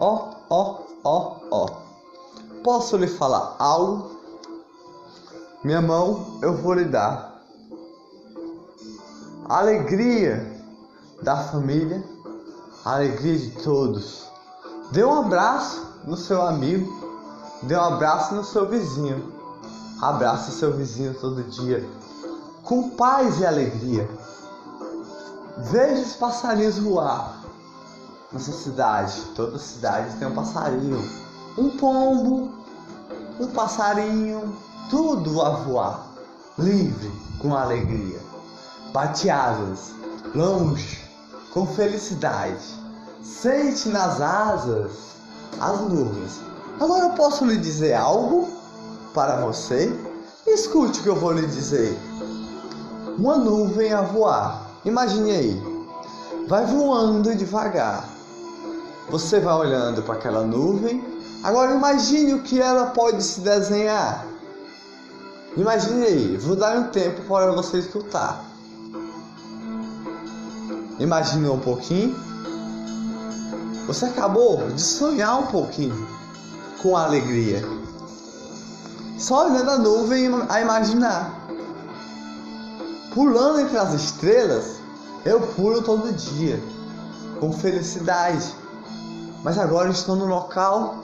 Ó, ó, ó, ó. Posso lhe falar algo? Minha mão eu vou lhe dar. Alegria da família, alegria de todos. Dê um abraço no seu amigo, dê um abraço no seu vizinho. Abraça seu vizinho todo dia, com paz e alegria. Veja os passarinhos voar nessa cidade. Toda cidade tem um passarinho, um pombo, um passarinho, tudo a voar, livre, com alegria. Bate asas, longe, com felicidade. Sente nas asas as nuvens. Agora eu posso lhe dizer algo para você? Escute o que eu vou lhe dizer. Uma nuvem a voar Imagine aí, vai voando devagar. Você vai olhando para aquela nuvem. Agora imagine o que ela pode se desenhar. Imagine aí, vou dar um tempo para você escutar. Imagine um pouquinho. Você acabou de sonhar um pouquinho com alegria. Só olhando a nuvem a imaginar pulando entre as estrelas, eu pulo todo dia, com felicidade. Mas agora estou no local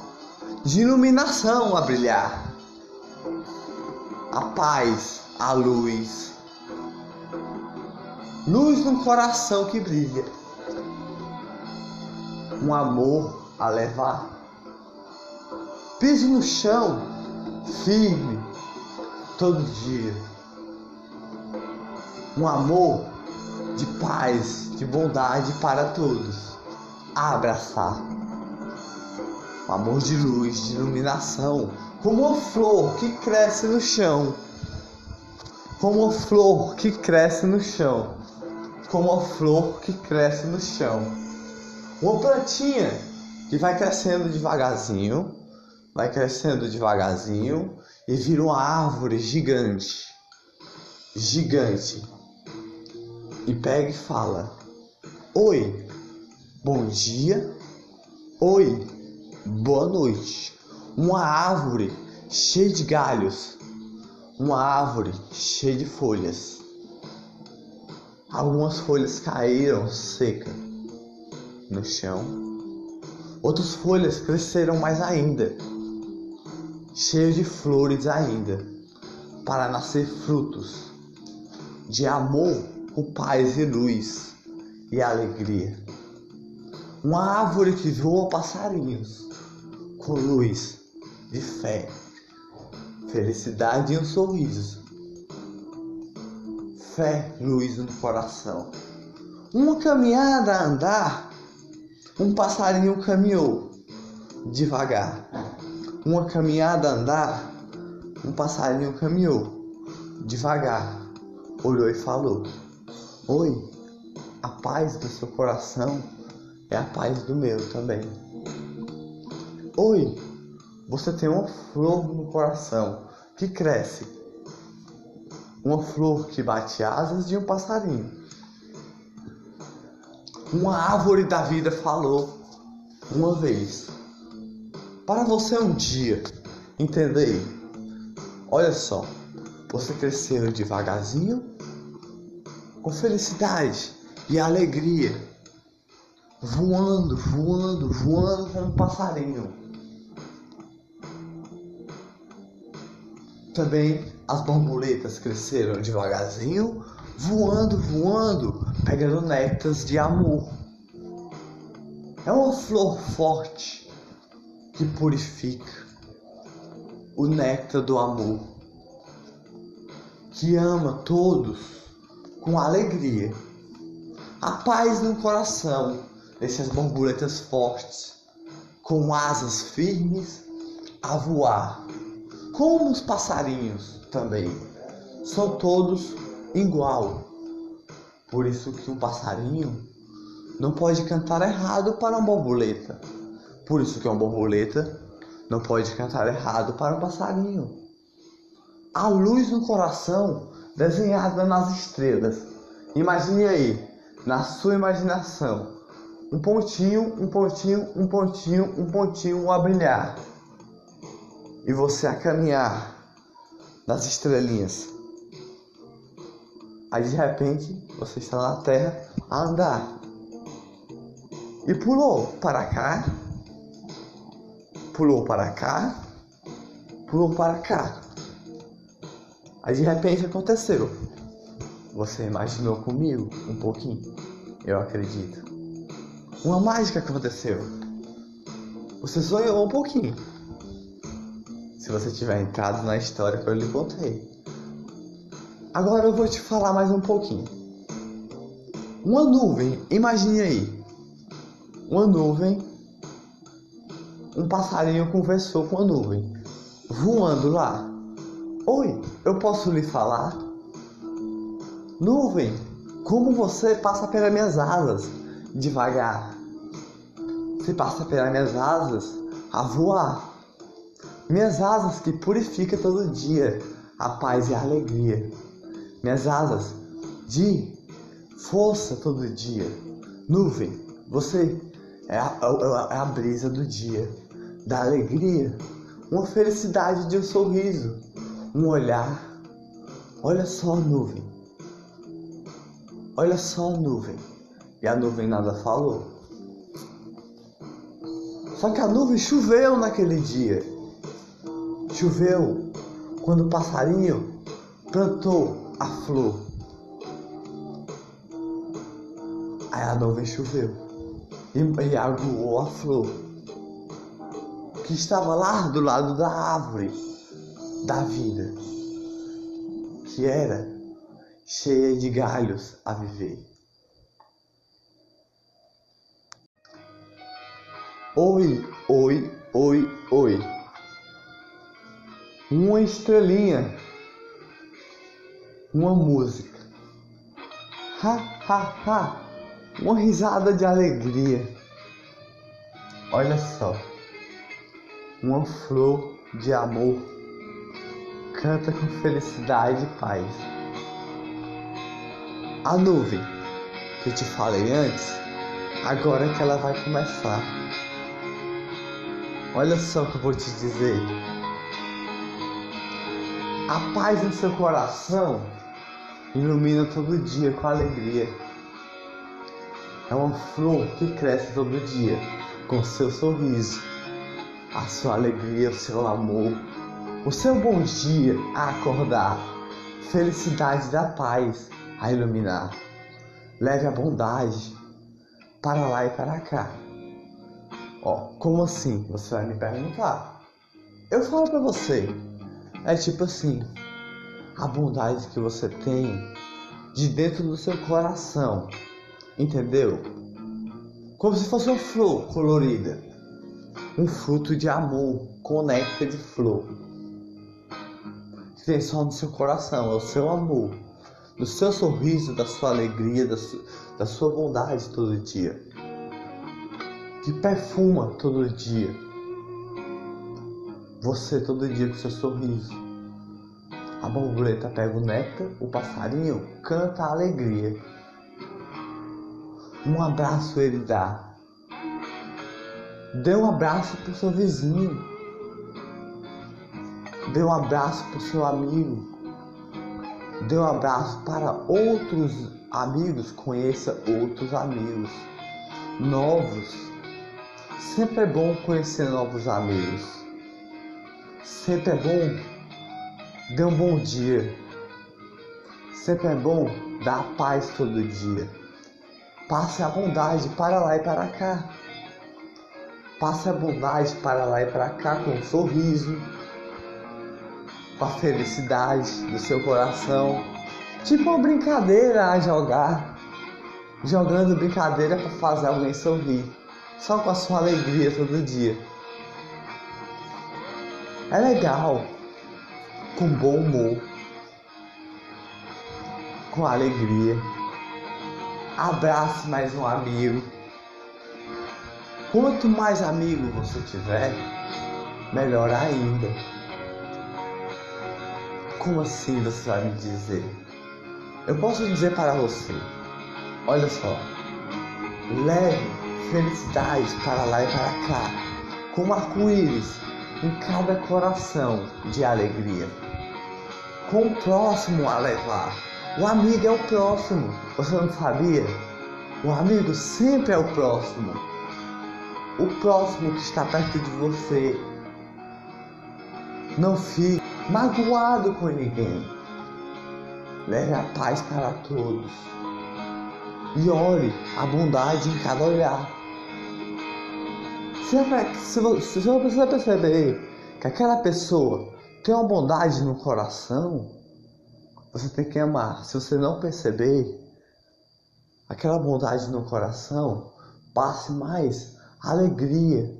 de iluminação a brilhar. A paz, a luz. Luz no coração que brilha. Um amor a levar. Piso no chão, firme, todo dia um amor de paz, de bondade para todos. A abraçar. Um amor de luz, de iluminação, como uma flor que cresce no chão. Como uma flor que cresce no chão. Como uma flor que cresce no chão. Uma plantinha que vai crescendo devagarzinho, vai crescendo devagarzinho e vira uma árvore gigante. Gigante e pega e fala: Oi, bom dia, oi, boa noite. Uma árvore cheia de galhos, uma árvore cheia de folhas. Algumas folhas caíram seca no chão, outras folhas cresceram mais ainda, cheias de flores ainda, para nascer frutos de amor com paz e luz e alegria. Uma árvore que voa passarinhos com luz de fé, felicidade e um sorriso. Fé, luz no coração. Uma caminhada a andar, um passarinho caminhou devagar. Uma caminhada a andar, um passarinho caminhou devagar. Olhou e falou. Oi, a paz do seu coração é a paz do meu também. Oi, você tem uma flor no coração que cresce. Uma flor que bate asas de um passarinho. Uma árvore da vida falou uma vez. Para você um dia entender, olha só, você cresceu devagarzinho com felicidade e alegria, voando, voando, voando como um passarinho. Também as borboletas cresceram devagarzinho, voando, voando, pegando néctares de amor. É uma flor forte que purifica o néctar do amor, que ama todos com alegria. A paz no coração dessas borboletas fortes, com asas firmes a voar, como os passarinhos também. São todos igual. Por isso que um passarinho não pode cantar errado para uma borboleta. Por isso que uma borboleta não pode cantar errado para um passarinho. A luz no coração desenhada nas estrelas. Imagine aí, na sua imaginação, um pontinho, um pontinho, um pontinho, um pontinho a brilhar. E você a caminhar nas estrelinhas. Aí de repente você está na terra a andar. E pulou para cá. Pulou para cá. Pulou para cá. Aí de repente aconteceu. Você imaginou comigo um pouquinho? Eu acredito. Uma mágica aconteceu. Você sonhou um pouquinho. Se você tiver entrado na história que eu lhe contei. Agora eu vou te falar mais um pouquinho. Uma nuvem, imagine aí. Uma nuvem. Um passarinho conversou com a nuvem. Voando lá. Oi, eu posso lhe falar? Nuvem, como você passa pelas minhas asas devagar? Você passa pelas minhas asas a voar. Minhas asas que purificam todo dia a paz e a alegria. Minhas asas de força todo dia. Nuvem, você é a, é a brisa do dia, da alegria, uma felicidade de um sorriso, um olhar. Olha só a nuvem Olha só a nuvem. E a nuvem nada falou. Só que a nuvem choveu naquele dia. Choveu quando o passarinho plantou a flor. Aí a nuvem choveu e, e aguou a flor que estava lá do lado da árvore da vida, que era cheia de galhos a viver. Oi, oi, oi, oi. Uma estrelinha. Uma música. Ha, ha, ha. Uma risada de alegria. Olha só. Uma flor de amor. Canta com felicidade e paz. A nuvem que eu te falei antes, agora que ela vai começar. Olha só o que eu vou te dizer. A paz no seu coração ilumina todo dia com alegria. É uma flor que cresce todo dia com seu sorriso, a sua alegria, o seu amor, o seu bom dia a acordar, felicidade da paz a iluminar. Leve a bondade para lá e para cá. Ó, como assim? Você vai me perguntar. Eu falo para você. É tipo assim, a bondade que você tem de dentro do seu coração. Entendeu? Como se fosse uma flor colorida. Um fruto de amor com de flor. Que tem só no seu coração, é o seu amor do seu sorriso, da sua alegria, da, da sua bondade todo dia, que perfuma todo dia, você todo dia com seu sorriso. A borboleta pega o néctar, o passarinho canta a alegria. Um abraço ele dá. Dê um abraço pro seu vizinho. Dê um abraço pro seu amigo Dê um abraço para outros amigos, conheça outros amigos novos. Sempre é bom conhecer novos amigos. Sempre é bom dar um bom dia. Sempre é bom dar paz todo dia. Passe a bondade para lá e para cá. Passe a bondade para lá e para cá com um sorriso com a felicidade do seu coração. Tipo uma brincadeira a jogar. Jogando brincadeira para fazer alguém sorrir. Só com a sua alegria todo dia. É legal. Com bom humor. Com alegria. Abrace mais um amigo. Quanto mais amigo você tiver, melhor ainda. Como assim você vai me dizer? Eu posso dizer para você: olha só, leve felicidade para lá e para cá, como arco-íris em cada coração de alegria. Com o próximo a levar. O amigo é o próximo. Você não sabia? O amigo sempre é o próximo. O próximo que está perto de você. Não fique magoado com ninguém. Leve a paz para todos. E olhe a bondade em cada olhar. Se você perceber que aquela pessoa tem uma bondade no coração, você tem que amar. Se você não perceber aquela bondade no coração, passe mais alegria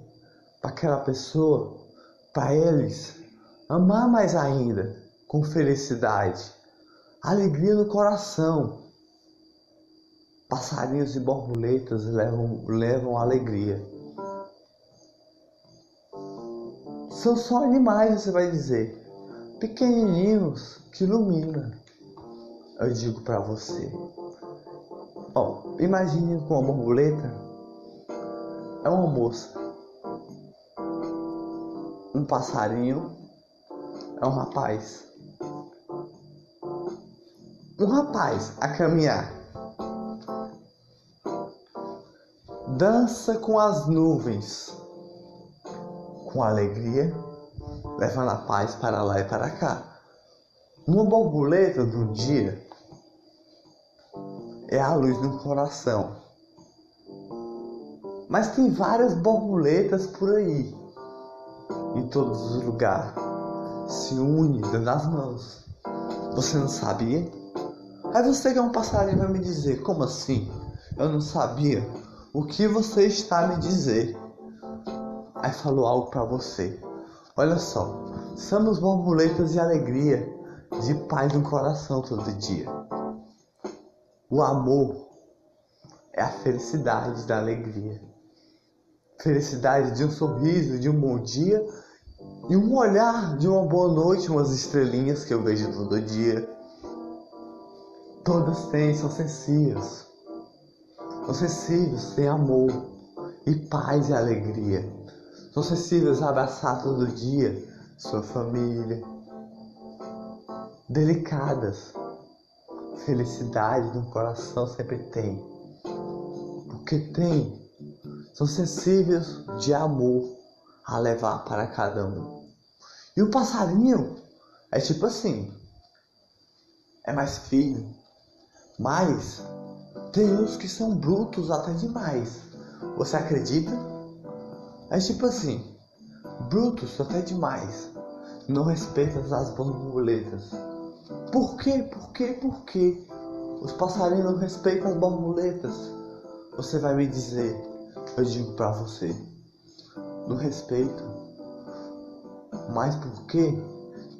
para aquela pessoa, para eles, amar mais ainda, com felicidade, alegria no coração. Passarinhos e borboletas levam, levam alegria. São só animais, você vai dizer, pequenininhos que iluminam. Eu digo para você. Bom, imagine com uma borboleta é uma moça, um passarinho. É um rapaz, um rapaz a caminhar. Dança com as nuvens com alegria, levando a paz para lá e para cá. Uma borboleta do dia é a luz do coração. Mas tem várias borboletas por aí, em todos os lugares. Se une dando as mãos. Você não sabia? Aí você que é um passarinho vai me dizer, como assim? Eu não sabia. O que você está me dizer? Aí falou algo para você. Olha só, somos borboletas de alegria, de paz no coração todo dia. O amor é a felicidade da alegria. Felicidade de um sorriso, de um bom dia e um olhar de uma boa noite, umas estrelinhas que eu vejo todo dia. Todas têm, são sensíveis. São sensíveis, têm amor e paz e alegria. São sensíveis a abraçar todo dia sua família. Delicadas. Felicidade no coração sempre tem. Porque tem. São sensíveis de amor a levar para cada um. E o passarinho é tipo assim. É mais firme. Mas tem uns que são brutos até demais. Você acredita? É tipo assim, brutos até demais. Não respeita as borboletas. Por quê? Por quê? Por quê? Os passarinhos não respeitam as borboletas. Você vai me dizer, eu digo para você, não respeito. Mas por quê?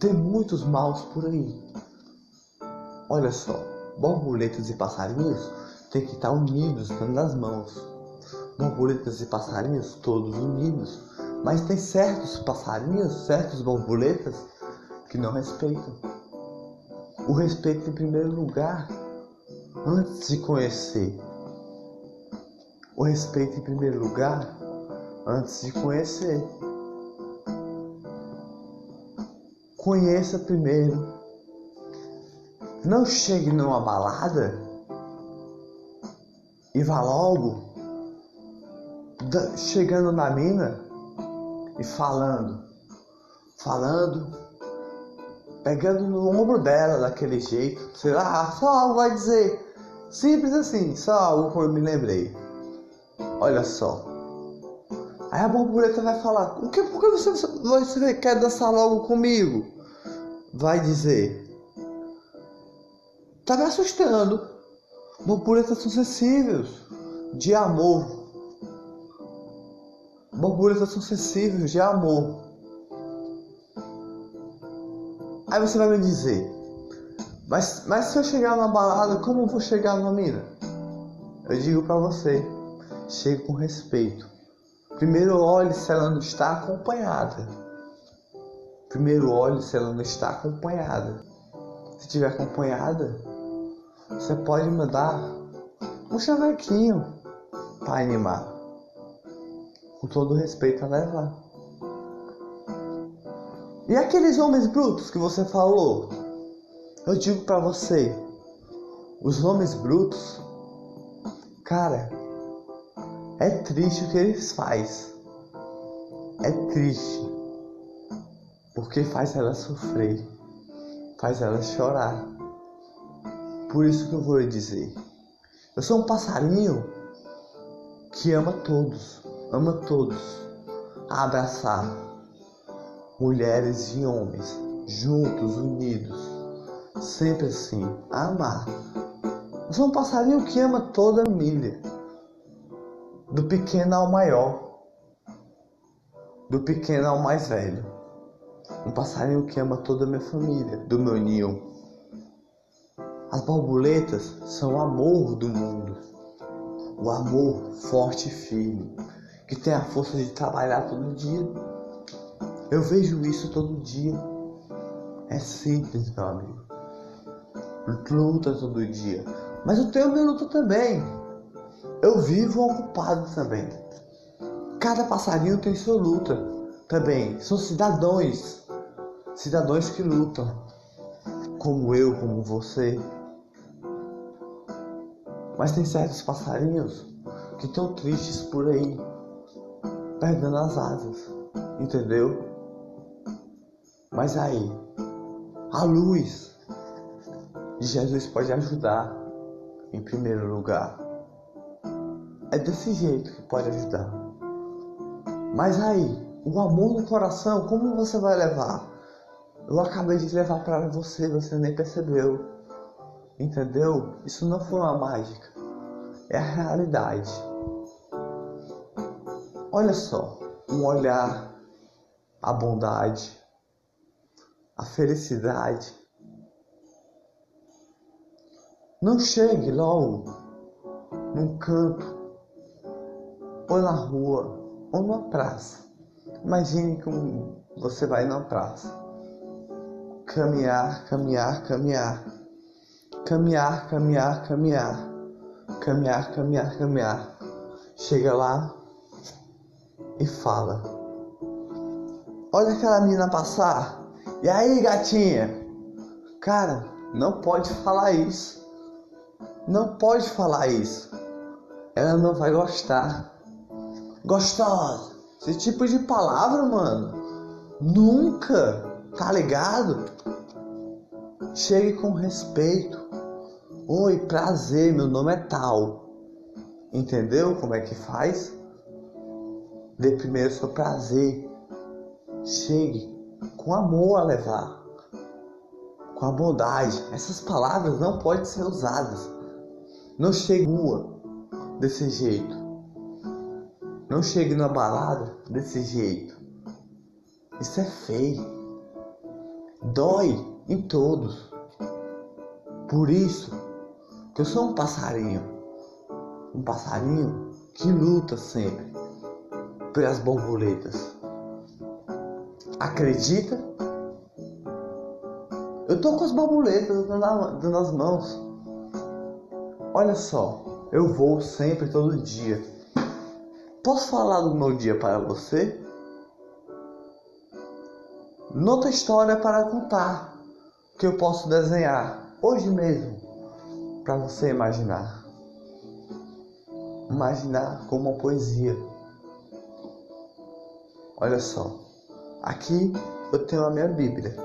Tem muitos maus por aí. Olha só, borboletas e passarinhos têm que estar unidos, dando as mãos borboletas e passarinhos todos unidos, mas tem certos passarinhos, certos borboletas que não respeitam. O respeito em primeiro lugar, antes de conhecer. O respeito em primeiro lugar, antes de conhecer. Conheça primeiro. Não chegue numa balada e vá logo chegando na mina e falando, falando, pegando no ombro dela daquele jeito, sei lá, só algo vai dizer, simples assim, só algo que eu me lembrei. Olha só. Aí a borboleta vai falar, o que, por que você, você quer dançar logo comigo? Vai dizer, tá me assustando. Borboletas são sensíveis, de amor, Borboletas são sensíveis de amor. Aí você vai me dizer, mas, mas se eu chegar na balada, como vou chegar numa mina? Eu digo para você, chegue com respeito. Primeiro olhe se ela não está acompanhada. Primeiro olhe se ela não está acompanhada. Se estiver acompanhada, você pode mandar um chavequinho para animar. Com todo respeito a levar. E aqueles homens brutos que você falou? Eu digo para você, os homens brutos, cara, é triste o que eles fazem. É triste. Porque faz ela sofrer, faz ela chorar. Por isso que eu vou lhe dizer. Eu sou um passarinho que ama todos, ama todos. A abraçar mulheres e homens, juntos, unidos, sempre assim, a amar. Eu sou um passarinho que ama toda a milha, do pequeno ao maior, do pequeno ao mais velho. Um passarinho que ama toda a minha família, do meu ninho. As borboletas são o amor do mundo. O amor forte e firme, que tem a força de trabalhar todo dia. Eu vejo isso todo dia. É simples, meu amigo. Luta todo dia. Mas eu tenho minha luta também. Eu vivo ocupado também. Cada passarinho tem sua luta também são cidadãos, cidadãos que lutam, como eu, como você. Mas tem certos passarinhos que estão tristes por aí, perdendo as asas, entendeu? Mas aí, a luz de Jesus pode ajudar, em primeiro lugar. É desse jeito que pode ajudar. Mas aí, o amor no coração, como você vai levar? Eu acabei de levar para você, você nem percebeu. Entendeu? Isso não foi uma mágica. É a realidade. Olha só, um olhar, a bondade, a felicidade. Não chegue logo num canto, ou na rua, ou numa praça Imagine como você vai na praça. Caminhar, caminhar, caminhar. Caminhar, caminhar, caminhar. Caminhar, caminhar, caminhar. Chega lá e fala. Olha aquela menina passar. E aí, gatinha? Cara, não pode falar isso. Não pode falar isso. Ela não vai gostar. Gostosa. Esse tipo de palavra, mano, nunca, tá ligado? Chegue com respeito. Oi, prazer, meu nome é tal. Entendeu como é que faz? Dê primeiro seu prazer. Chegue com amor a levar. Com a bondade. Essas palavras não podem ser usadas. Não chegue rua desse jeito. Não chegue na balada desse jeito. Isso é feio. Dói em todos. Por isso que eu sou um passarinho. Um passarinho que luta sempre pelas borboletas. Acredita? Eu tô com as borboletas nas mãos. Olha só, eu vou sempre todo dia Posso falar do meu dia para você? Nota história para contar que eu posso desenhar hoje mesmo para você imaginar. Imaginar como uma poesia. Olha só, aqui eu tenho a minha Bíblia.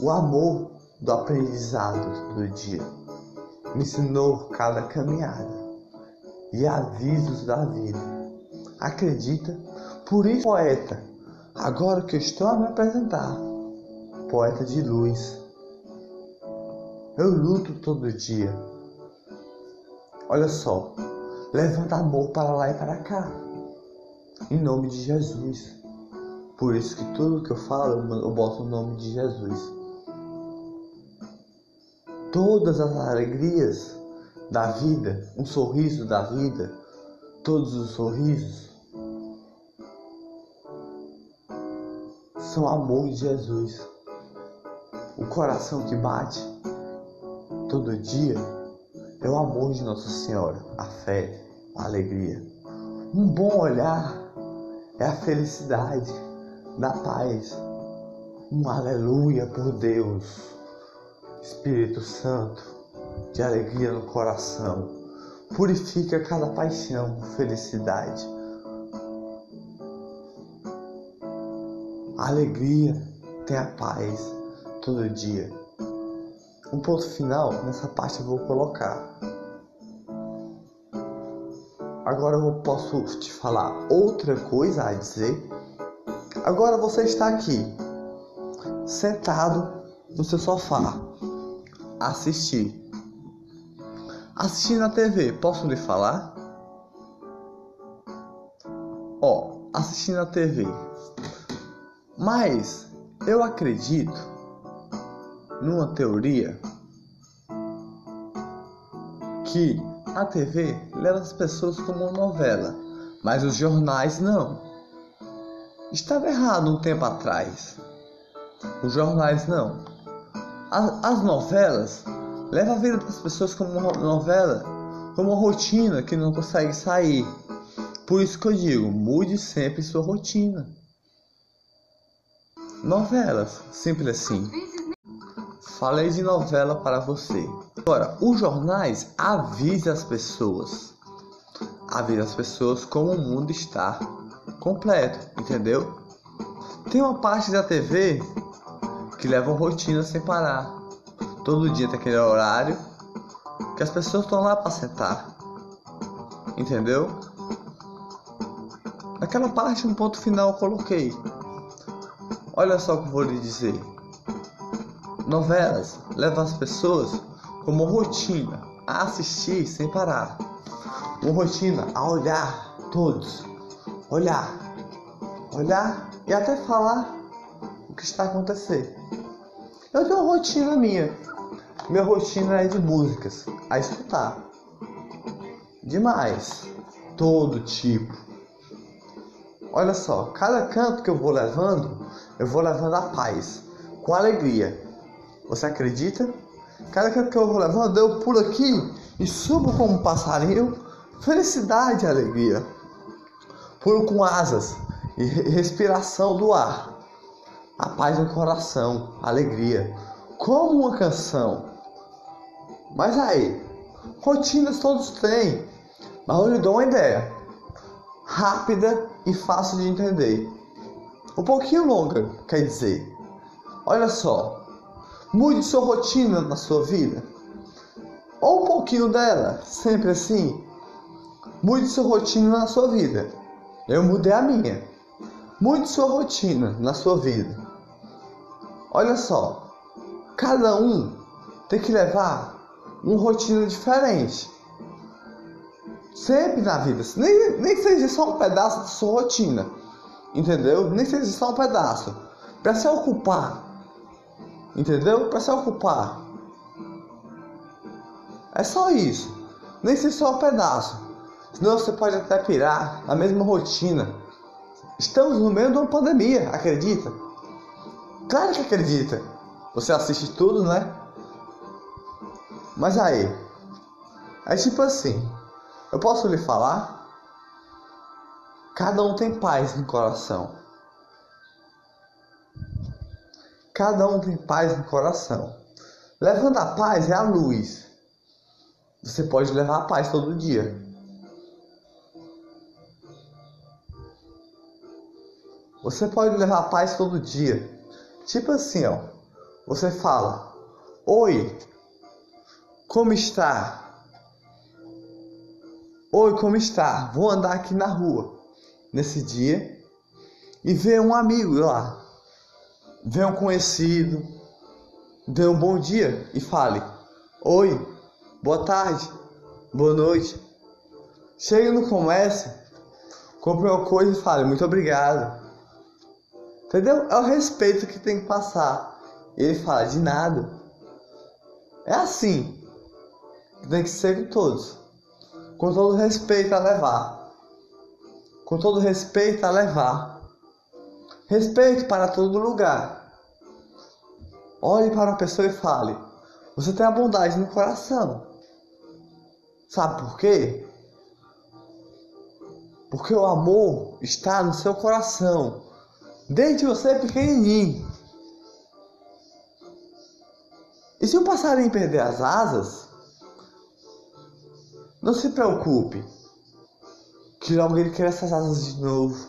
O amor do aprendizado do dia me ensinou cada caminhada e avisos da vida. Acredita? Por isso, poeta, agora que eu estou a me apresentar, poeta de luz. Eu luto todo dia. Olha só, levanta amor para lá e para cá, em nome de Jesus. Por isso que tudo que eu falo, eu boto o nome de Jesus. Todas as alegrias da vida, um sorriso da vida, todos os sorrisos são amor de Jesus. O coração que bate todo dia é o amor de Nossa Senhora, a fé, a alegria. Um bom olhar é a felicidade da paz. Um aleluia por Deus. Espírito Santo, de alegria no coração. Purifica cada paixão, felicidade. Alegria tem a paz todo dia. Um ponto final nessa parte eu vou colocar. Agora eu posso te falar outra coisa a dizer. Agora você está aqui, sentado no seu sofá, assistir. Assistir na TV, posso lhe falar? Ó, assistir na TV. Mas eu acredito numa teoria que a TV leva as pessoas como uma novela, mas os jornais não. Estava errado um tempo atrás. Os jornais não. As, as novelas levam a vida das pessoas como uma novela, como uma rotina que não consegue sair. Por isso que eu digo, mude sempre sua rotina. Novelas, simples assim. Falei de novela para você. Agora, os jornais avisam as pessoas. Avisam as pessoas como o mundo está completo, entendeu? Tem uma parte da TV que leva rotina sem parar. Todo dia tem aquele horário que as pessoas estão lá para sentar. Entendeu? Naquela parte, um ponto final eu coloquei. Olha só o que eu vou lhe dizer. Novelas levam as pessoas como rotina a assistir sem parar. Uma rotina a olhar todos. Olhar. Olhar e até falar o que está acontecendo. Eu tenho uma rotina minha. Minha rotina é de músicas a escutar. Demais. Todo tipo. Olha só, cada canto que eu vou levando, eu vou levando a paz, com alegria. Você acredita? Cada canto que eu vou eu pulo aqui e subo como um passarinho. Felicidade e alegria. Pulo com asas e respiração do ar. A paz no coração, alegria. Como uma canção. Mas aí, rotinas todos têm. Mas eu lhe dou uma ideia rápida e fácil de entender. Um pouquinho longa, quer dizer. Olha só, mude sua rotina na sua vida. Ou um pouquinho dela, sempre assim. Mude sua rotina na sua vida. Eu mudei a minha. Mude sua rotina na sua vida. Olha só, cada um tem que levar uma rotina diferente. Sempre na vida. Nem, nem seja só um pedaço da sua rotina. Entendeu? Nem seja só um pedaço. Para se ocupar. Entendeu? Para se ocupar. É só isso. Nem seja só um pedaço. Senão você pode até pirar na mesma rotina. Estamos no meio de uma pandemia, acredita? Claro que acredita. Você assiste tudo, né? Mas aí, é tipo assim. Eu posso lhe falar? Cada um tem paz no coração. Cada um tem paz no coração. Levando a paz é a luz. Você pode levar a paz todo dia. Você pode levar a paz todo dia. Tipo assim, ó. Você fala: Oi, como está? Oi, como está? Vou andar aqui na rua nesse dia e ver um amigo lá. Ver um conhecido. Dê um bom dia e fale: Oi, boa tarde, boa noite. Chegue no comércio, compre uma coisa e fale: Muito obrigado. Entendeu? É o respeito que tem que passar. Ele fala: De nada. É assim. Tem que ser com todos com todo respeito a levar. Com todo respeito a levar. Respeito para todo lugar. Olhe para a pessoa e fale: Você tem a bondade no coração. Sabe por quê? Porque o amor está no seu coração, desde você pequenininho. E se o passarinho perder as asas, não se preocupe, que logo ele cresce as asas de novo,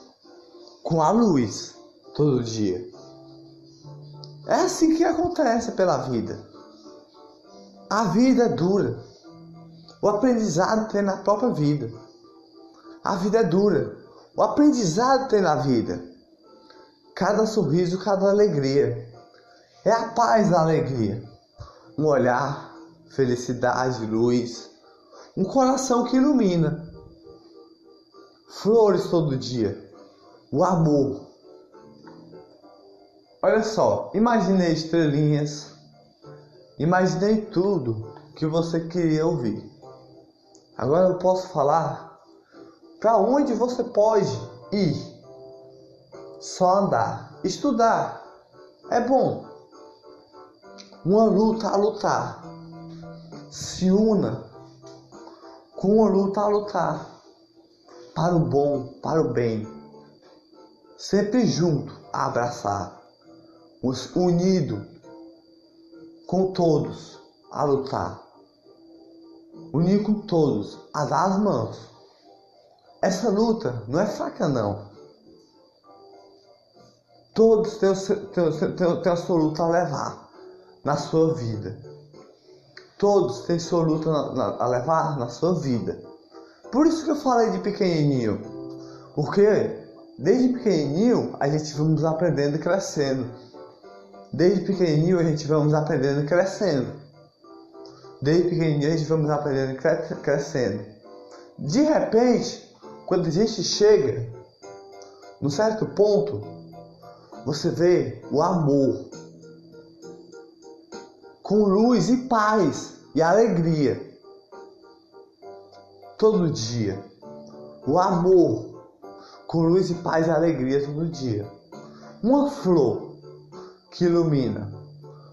com a luz, todo dia. É assim que acontece pela vida. A vida é dura. O aprendizado tem na própria vida. A vida é dura. O aprendizado tem na vida. Cada sorriso, cada alegria. É a paz da alegria. Um olhar, felicidade, luz um coração que ilumina, flores todo dia, o amor. Olha só, imaginei estrelinhas, imaginei tudo que você queria ouvir. Agora eu posso falar para onde você pode ir. Só andar, estudar é bom. Uma luta a lutar. Se una com a luta a lutar para o bom, para o bem, sempre junto a abraçar, unido com todos a lutar, unir com todos a dar as mãos. Essa luta não é fraca não. Todos têm, têm, têm, têm a sua luta a levar na sua vida. Todos têm sua luta a levar na sua vida. Por isso que eu falei de pequenininho. Porque desde pequenininho a gente vamos aprendendo e crescendo. Desde pequenininho a gente vamos aprendendo e crescendo. Desde pequenininho a gente vamos aprendendo e crescendo. De repente, quando a gente chega num certo ponto, você vê o amor com luz e paz e alegria. Todo dia. O amor com luz e paz e alegria todo dia. Uma flor que ilumina.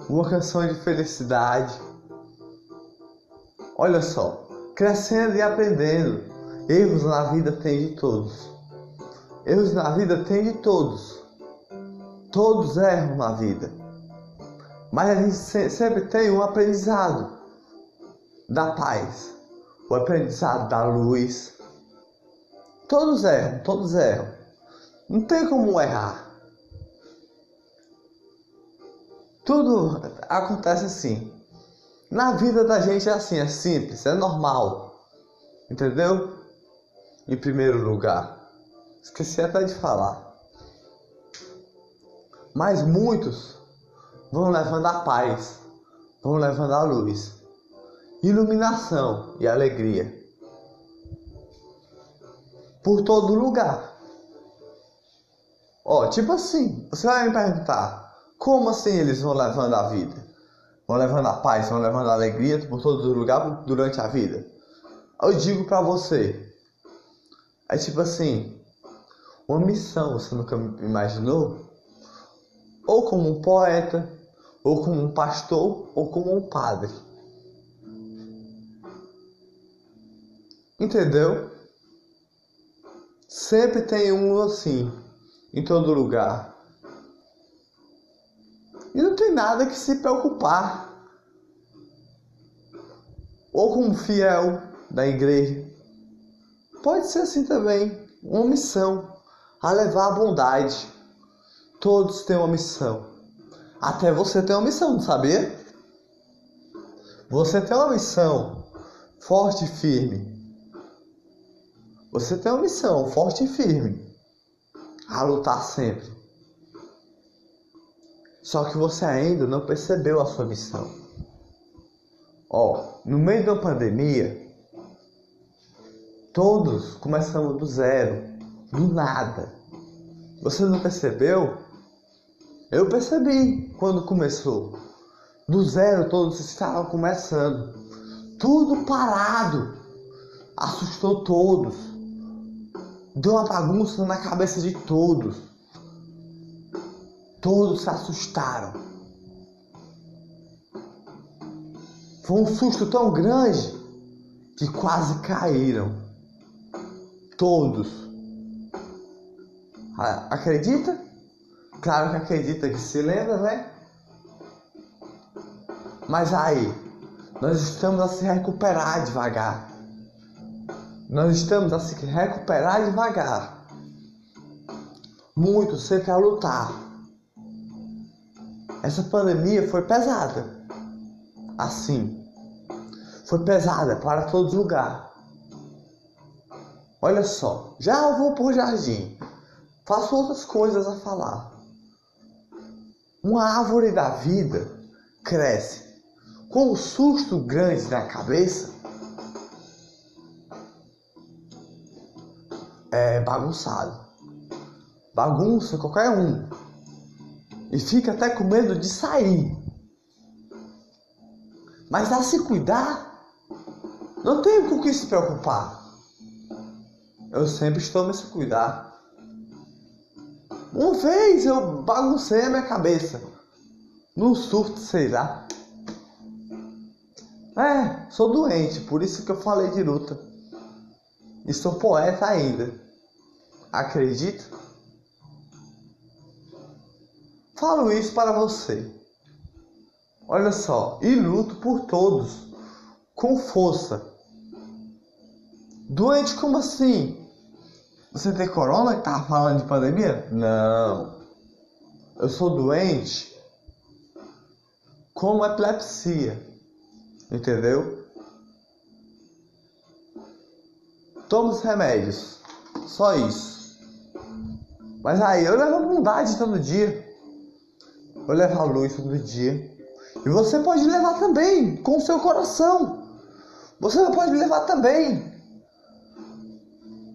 Uma canção de felicidade. Olha só, crescendo e aprendendo. Erros na vida tem de todos. Erros na vida tem de todos. Todos erram na vida. Mas a gente sempre tem um aprendizado da paz, o aprendizado da luz. Todos erram, todos erram. Não tem como errar. Tudo acontece assim. Na vida da gente é assim, é simples, é normal. Entendeu? Em primeiro lugar. Esqueci até de falar. Mas muitos vão levando a paz, vão levando a luz, iluminação e alegria por todo lugar. Ó, tipo assim, você vai me perguntar, como assim eles vão levando a vida? Vão levando a paz, vão levando a alegria por todo lugar durante a vida? Eu digo para você, é tipo assim, uma missão, você nunca imaginou? Ou como um poeta, ou como um pastor, ou como um padre. Entendeu? Sempre tem um assim, em todo lugar. E não tem nada que se preocupar. Ou como fiel da igreja. Pode ser assim também, uma missão a levar a bondade. Todos têm uma missão. Até você tem uma missão, sabia? Você tem uma missão forte e firme. Você tem uma missão forte e firme a lutar sempre. Só que você ainda não percebeu a sua missão. Ó, no meio da pandemia, todos começamos do zero, do nada. Você não percebeu? Eu percebi quando começou. Do zero todos estavam começando. Tudo parado. Assustou todos. Deu uma bagunça na cabeça de todos. Todos se assustaram. Foi um susto tão grande que quase caíram. Todos. Acredita? Claro que acredita que se lembra, né? Mas aí, nós estamos a se recuperar devagar. Nós estamos a se recuperar devagar. Muitos sempre a lutar. Essa pandemia foi pesada. Assim. Foi pesada para todos os lugares. Olha só, já eu vou pro jardim. Faço outras coisas a falar. Uma árvore da vida cresce com um susto grande na cabeça. É bagunçado. Bagunça qualquer um. E fica até com medo de sair. Mas a se cuidar, não tem com que se preocupar. Eu sempre estou a se cuidar. Uma vez eu baguncei a minha cabeça. Num surto, sei lá. É, sou doente, por isso que eu falei de luta. E sou poeta ainda. Acredita? Falo isso para você. Olha só, e luto por todos, com força. Doente como assim? Você tem corona que tava falando de pandemia? Não. Eu sou doente com epilepsia. Entendeu? Tomo os remédios. Só isso. Mas aí eu levo bondade todo dia. Eu levo a luz todo dia. E você pode levar também com o seu coração. Você pode levar também.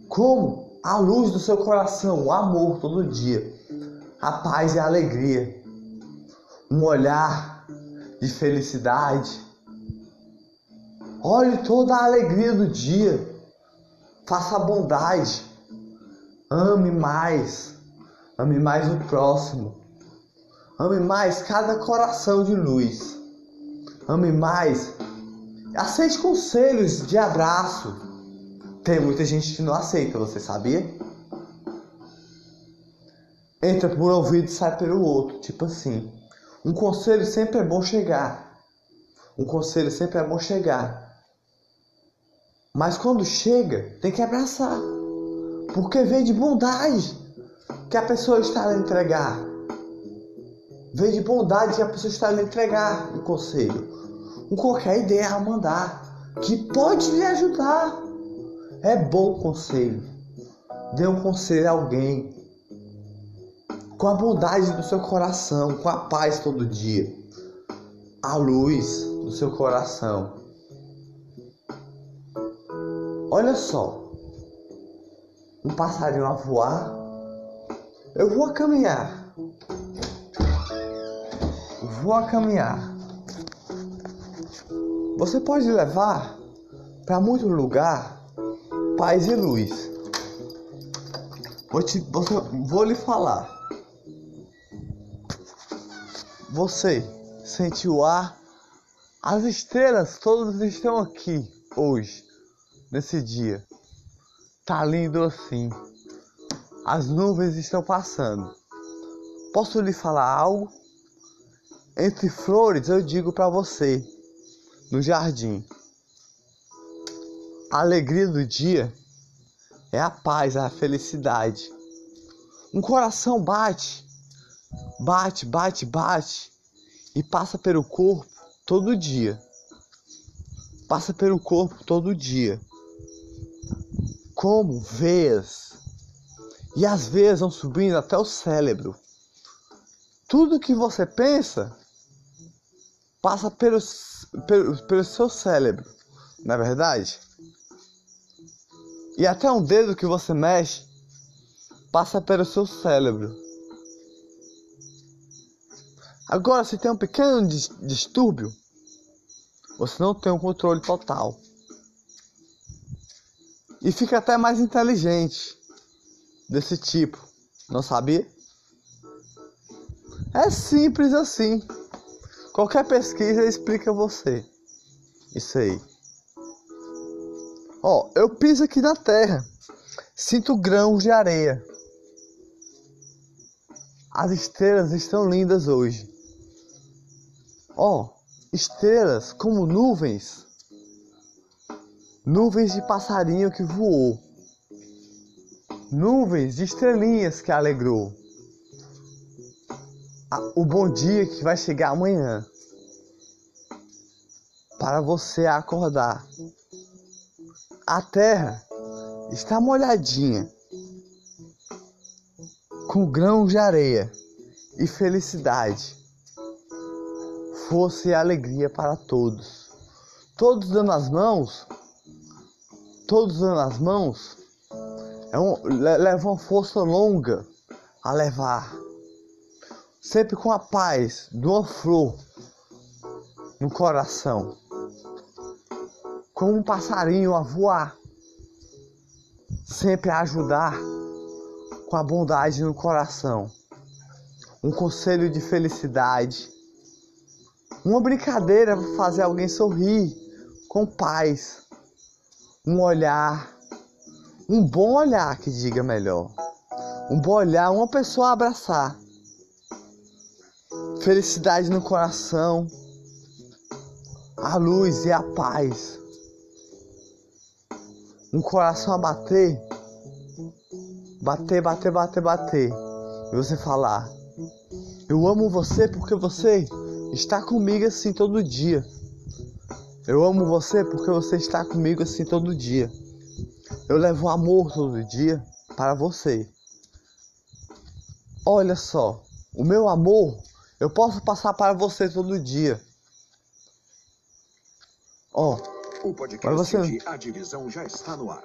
Como? a luz do seu coração, o amor todo dia, a paz e a alegria, um olhar de felicidade. Olhe toda a alegria do dia, faça a bondade, ame mais, ame mais o próximo, ame mais cada coração de luz, ame mais, aceite conselhos de abraço tem muita gente que não aceita, você sabia? Entra por um ouvido e sai pelo outro, tipo assim. Um conselho sempre é bom chegar. Um conselho sempre é bom chegar. Mas quando chega, tem que abraçar. Porque vem de bondade que a pessoa está a entregar. Vem de bondade que a pessoa está lhe entregar um conselho. Um qualquer ideia a mandar. Que pode lhe ajudar. É bom conselho. Dê um conselho a alguém. Com a bondade do seu coração, com a paz todo dia. A luz do seu coração. Olha só. Um passarinho a voar. Eu vou a caminhar. Vou a caminhar. Você pode levar para muito lugar paz e luz. Vou, te, vou, vou lhe falar. Você sentiu o ar? As estrelas todas estão aqui hoje, nesse dia. Tá lindo assim. As nuvens estão passando. Posso lhe falar algo? Entre flores eu digo para você, no jardim. A alegria do dia é a paz, a felicidade. Um coração bate, bate, bate, bate e passa pelo corpo todo dia. Passa pelo corpo todo dia. Como veias. E as veias vão subindo até o cérebro. Tudo que você pensa passa pelo, pelo, pelo seu cérebro, não é verdade? E até um dedo que você mexe passa pelo seu cérebro. Agora, se tem um pequeno distúrbio, você não tem um controle total. E fica até mais inteligente desse tipo. Não sabia? É simples assim. Qualquer pesquisa explica você. Isso aí. Ó, eu piso aqui na terra, sinto grãos de areia. As estrelas estão lindas hoje. Ó, estrelas como nuvens. Nuvens de passarinho que voou. Nuvens de estrelinhas que alegrou. O bom dia que vai chegar amanhã. Para você acordar. A terra está molhadinha com grãos de areia e felicidade, força e alegria para todos. Todos dando as mãos, todos dando as mãos, é um, leva uma força longa a levar. Sempre com a paz de uma flor no coração. Como um passarinho a voar, sempre a ajudar com a bondade no coração, um conselho de felicidade, uma brincadeira para fazer alguém sorrir com paz, um olhar, um bom olhar que diga melhor, um bom olhar, uma pessoa abraçar, felicidade no coração, a luz e a paz um coração a bater, bater, bater, bater, bater, e você falar: Eu amo você porque você está comigo assim todo dia. Eu amo você porque você está comigo assim todo dia. Eu levo amor todo dia para você. Olha só, o meu amor eu posso passar para você todo dia. Ó, oh, podcast você... A Divisão já está no ar.